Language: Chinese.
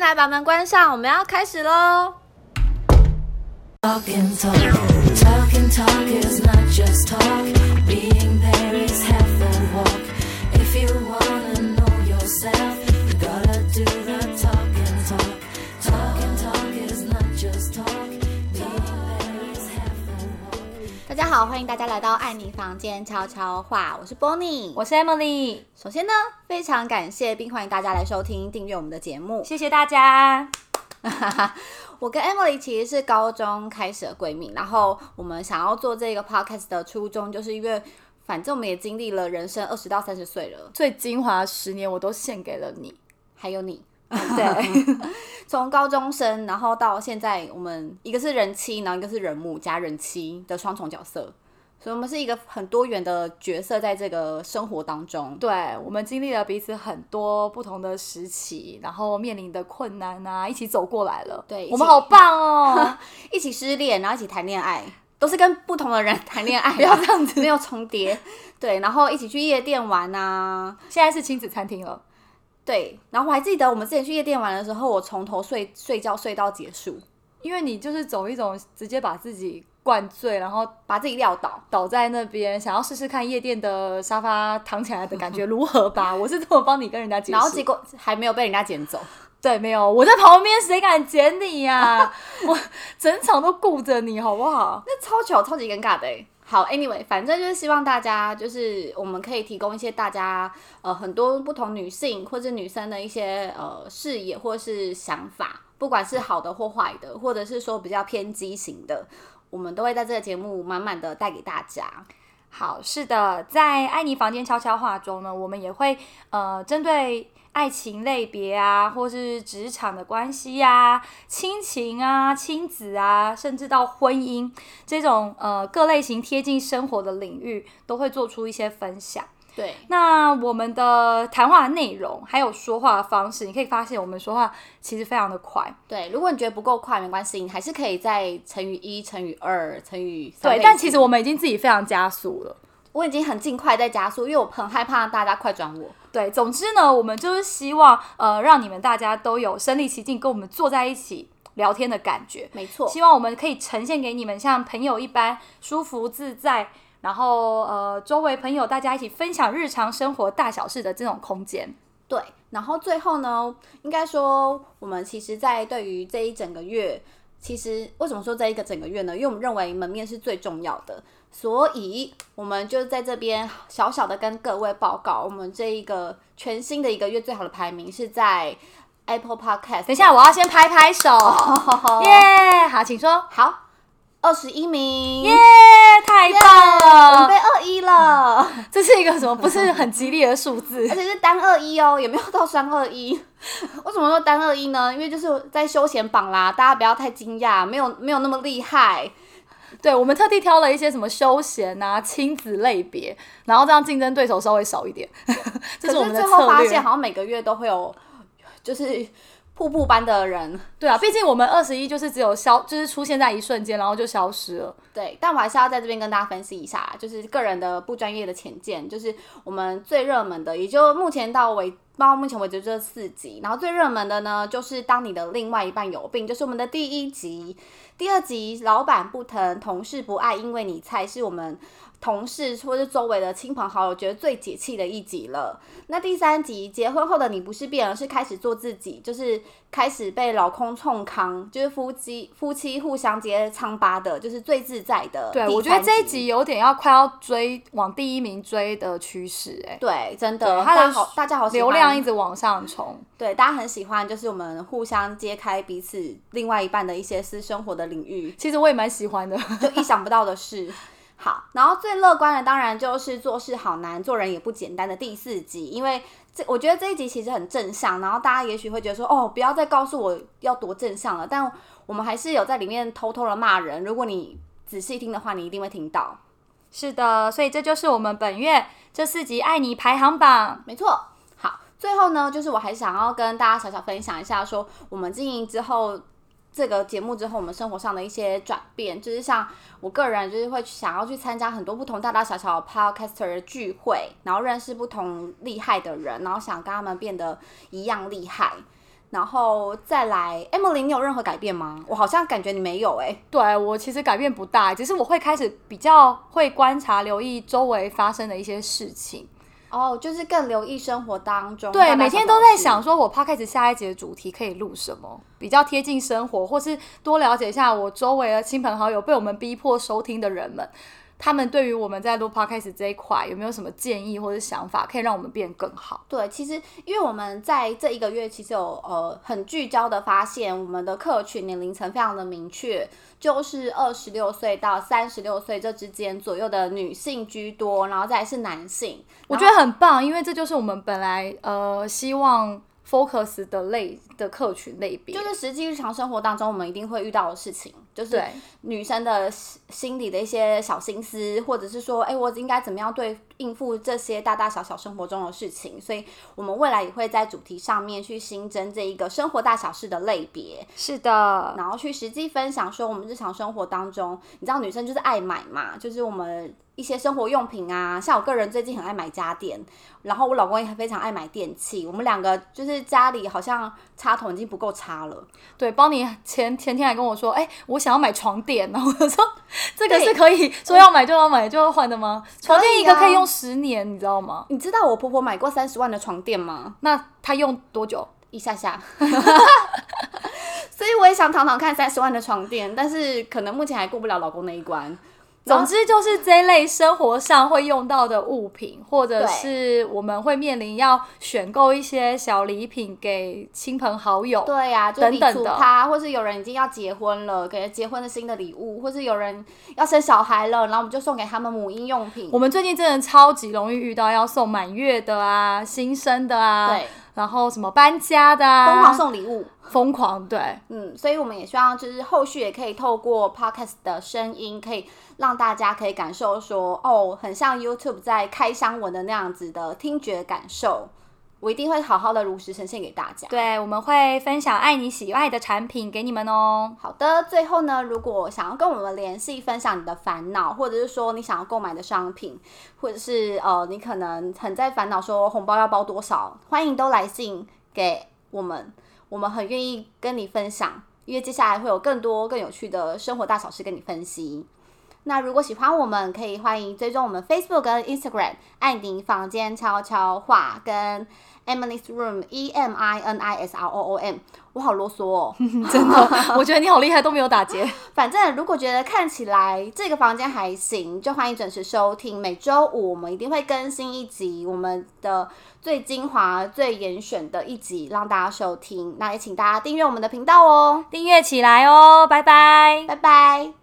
进来，把门关上，我们要开始喽。Talk and talk, talk and talk is not just talk. be 来到爱你房间悄悄话，我是 Bonnie。我是 Emily，首先呢，非常感谢并欢迎大家来收听、订阅我们的节目。谢谢大家。我跟 Emily 其实是高中开始的闺蜜，然后我们想要做这个 podcast 的初衷，就是因为反正我们也经历了人生二十到三十岁了，最精华的十年我都献给了你。还有你，对，从高中生，然后到现在，我们一个是人妻，然后一个是人母加人妻的双重角色，所以我们是一个很多元的角色，在这个生活当中。对我们经历了彼此很多不同的时期，然后面临的困难啊，一起走过来了。对我们好棒哦！一起失恋，然后一起谈恋爱，都是跟不同的人 谈恋爱，不要这样子没有重叠。对，然后一起去夜店玩啊，现在是亲子餐厅了，对，然后我还记得我们之前去夜店玩的时候，我从头睡睡觉睡到结束，因为你就是走一种直接把自己灌醉，然后把自己撂倒。倒在那边，想要试试看夜店的沙发躺起来的感觉如何吧。我是这么帮你跟人家解释，然后结果还没有被人家捡走，对，没有，我在旁边，谁敢捡你呀、我整场都顾着你，好不好？那超糗、超级尴尬的欸好，anyway，反正就是希望大家，就是我们可以提供一些大家呃很多不同女性或者女生的一些呃视野或是想法，不管是好的或坏的，或者是说比较偏激型的，我们都会在这个节目满满的带给大家。好，是的，在爱你房间悄悄话中呢，我们也会呃针对爱情类别啊，或是职场的关系啊、亲情啊、亲子啊，甚至到婚姻这种呃各类型贴近生活的领域，都会做出一些分享。对，那我们的谈话内容还有说话的方式，你可以发现我们说话其实非常的快，对，如果你觉得不够快，没关系，你还是可以再乘以一、乘以二、乘以三对，但其实我们已经自己非常加速了。我已经很尽快在加速，因为我很害怕大家快转我。对，总之呢，我们就是希望呃，让你们大家都有身临其境，跟我们坐在一起聊天的感觉。没错，希望我们可以呈现给你们像朋友一般舒服自在，然后呃，周围朋友大家一起分享日常生活大小事的这种空间。对，然后最后呢，应该说我们其实，在对于这一整个月，其实为什么说这一个整个月呢？因为我们认为门面是最重要的，所以我们就在这边小小的跟各位报告，我们这一个全新的一个月最好的排名是在 Apple Podcast。等一下，我要先拍拍手，耶！好，请说。好，二十一名，耶，太棒了！我们被二一了。这是一个什么？不是很吉利的数字 而。且是单二一哦，也没有到双二一。为什么说单二一呢？因为就是在休闲榜啦，大家不要太惊讶，没有没有那么厉害。对，我们特地挑了一些什么休闲啊、亲子类别，然后这样竞争对手稍微少一点，这是我们的最后发。现好像每个月都会有，就是瀑布般的人。对啊，毕竟我们二十一就是只有消，就是出现在一瞬间，然后就消失了。对，但我还是要在这边跟大家分析一下，就是个人的不专业的浅见，就是我们最热门的，也就目前到为到目前为止这四集，然后最热门的呢，就是当你的另外一半有病，就是我们的第一集，第二集老板不疼，同事不爱，因为你菜是我们同事或是周围的亲朋好友觉得最解气的一集了。那第三集结婚后的你不是变了，是开始做自己，就是开始被老公冲康，就是夫妻夫妻互相接疮疤的，就是最自在的。对，我觉得这一集有点要快要追往第一名追的趋势，哎，对，真的，大家好，大家好流量一直往上冲。对，大家很喜欢，就是我们互相揭开彼此另外一半的一些私生活的领域，其实我也蛮喜欢的。就意想不到的事。好，然后最乐观的当然就是做事好难，做人也不简单的第四集，因为这我觉得这一集其实很正向，然后大家也许会觉得说，哦，不要再告诉我要多正向了，但我们还是有在里面偷偷的骂人，如果你仔细听的话，你一定会听到。是的，所以这就是我们本月这四集爱你排行榜。没错。最后呢，就是我还想要跟大家小小分享一下说我们经营之后。这个节目之后，我们生活上的一些转变，就是像我个人，就是会想要去参加很多不同大大小小的 podcaster 的聚会，然后认识不同厉害的人，然后想跟他们变得一样厉害。然后再来，Emily，你有任何改变吗？我好像感觉你没有哎、对我其实改变不大，只是我会开始比较会观察、留意周围发生的一些事情。哦，就是更留意生活当中，对，每天都在想，说我 podcast 下一节的主题可以录什么，比较贴近生活，或是多了解一下我周围的亲朋好友被我们逼迫收听的人们，他们对于我们在录 podcast 这一块有没有什么建议或者想法，可以让我们变更好？对，其实因为我们在这一个月，其实有呃很聚焦的发现，我们的客群年龄层非常的明确，就是二十六岁到三十六岁这之间左右的女性居多，然后再来是男性。我觉得很棒，因为这就是我们本来呃希望 focus 的类的客群类别，就是实际日常生活当中，我们一定会遇到的事情，就是女生的心心里的一些小心思，或者是说，哎，我应该怎么样对应付这些大大小小生活中的事情。所以，我们未来也会在主题上面去新增这一个生活大小事的类别，是的，然后去实际分享说，我们日常生活当中，你知道女生就是爱买嘛，就是我们一些生活用品啊，像我个人最近很爱买家电，然后我老公也非常爱买电器，我们两个就是家里好像插头已经不够插了。对，邦尼前前天还跟我说，哎、我想要买床垫，然 后我说这个是可以说要买就要买就要换的吗？床垫一个可以啊可以用十年，你知道吗？你知道我婆婆买过三十万的床垫吗？那她用多久？一下下。所以我也想躺躺看三十万的床垫，但是可能目前还过不了老公那一关。总之就是这一类生活上会用到的物品，或者是我们会面临要选购一些小礼品给亲朋好友。对呀、就等等的他，或是有人已经要结婚了，给结婚的新的礼物，或是有人要生小孩了，然后我们就送给他们母婴用品。我们最近真的超级容易遇到要送满月的啊、新生的啊，对，然后什么搬家的啊，疯狂送礼物。疯狂对。嗯，所以我们也希望就是后续也可以透过 podcast 的声音，可以让大家可以感受说，哦，很像 YouTube 在开箱文的那样子的听觉感受。我一定会好好的如实呈现给大家。对，我们会分享爱你喜爱的产品给你们哦。好的，最后呢，如果想要跟我们联系，分享你的烦恼，或者是说你想要购买的商品，或者是呃，你可能很在烦恼说红包要包多少，欢迎都来信给我们，我们很愿意跟你分享，因为接下来会有更多更有趣的生活大小事跟你分析。那如果喜欢我们，可以欢迎追踪我们 Facebook 跟 Instagram，爱你房间悄悄话跟 Emily's Room E M I N I S R O O M，我好啰嗦哦。真的，我觉得你好厉害，都没有打结。反正如果觉得看起来这个房间还行，就欢迎准时收听。每周五我们一定会更新一集我们的最精华、最严选的一集，让大家收听。那也请大家订阅我们的频道哦，订阅起来哦，拜拜。拜拜。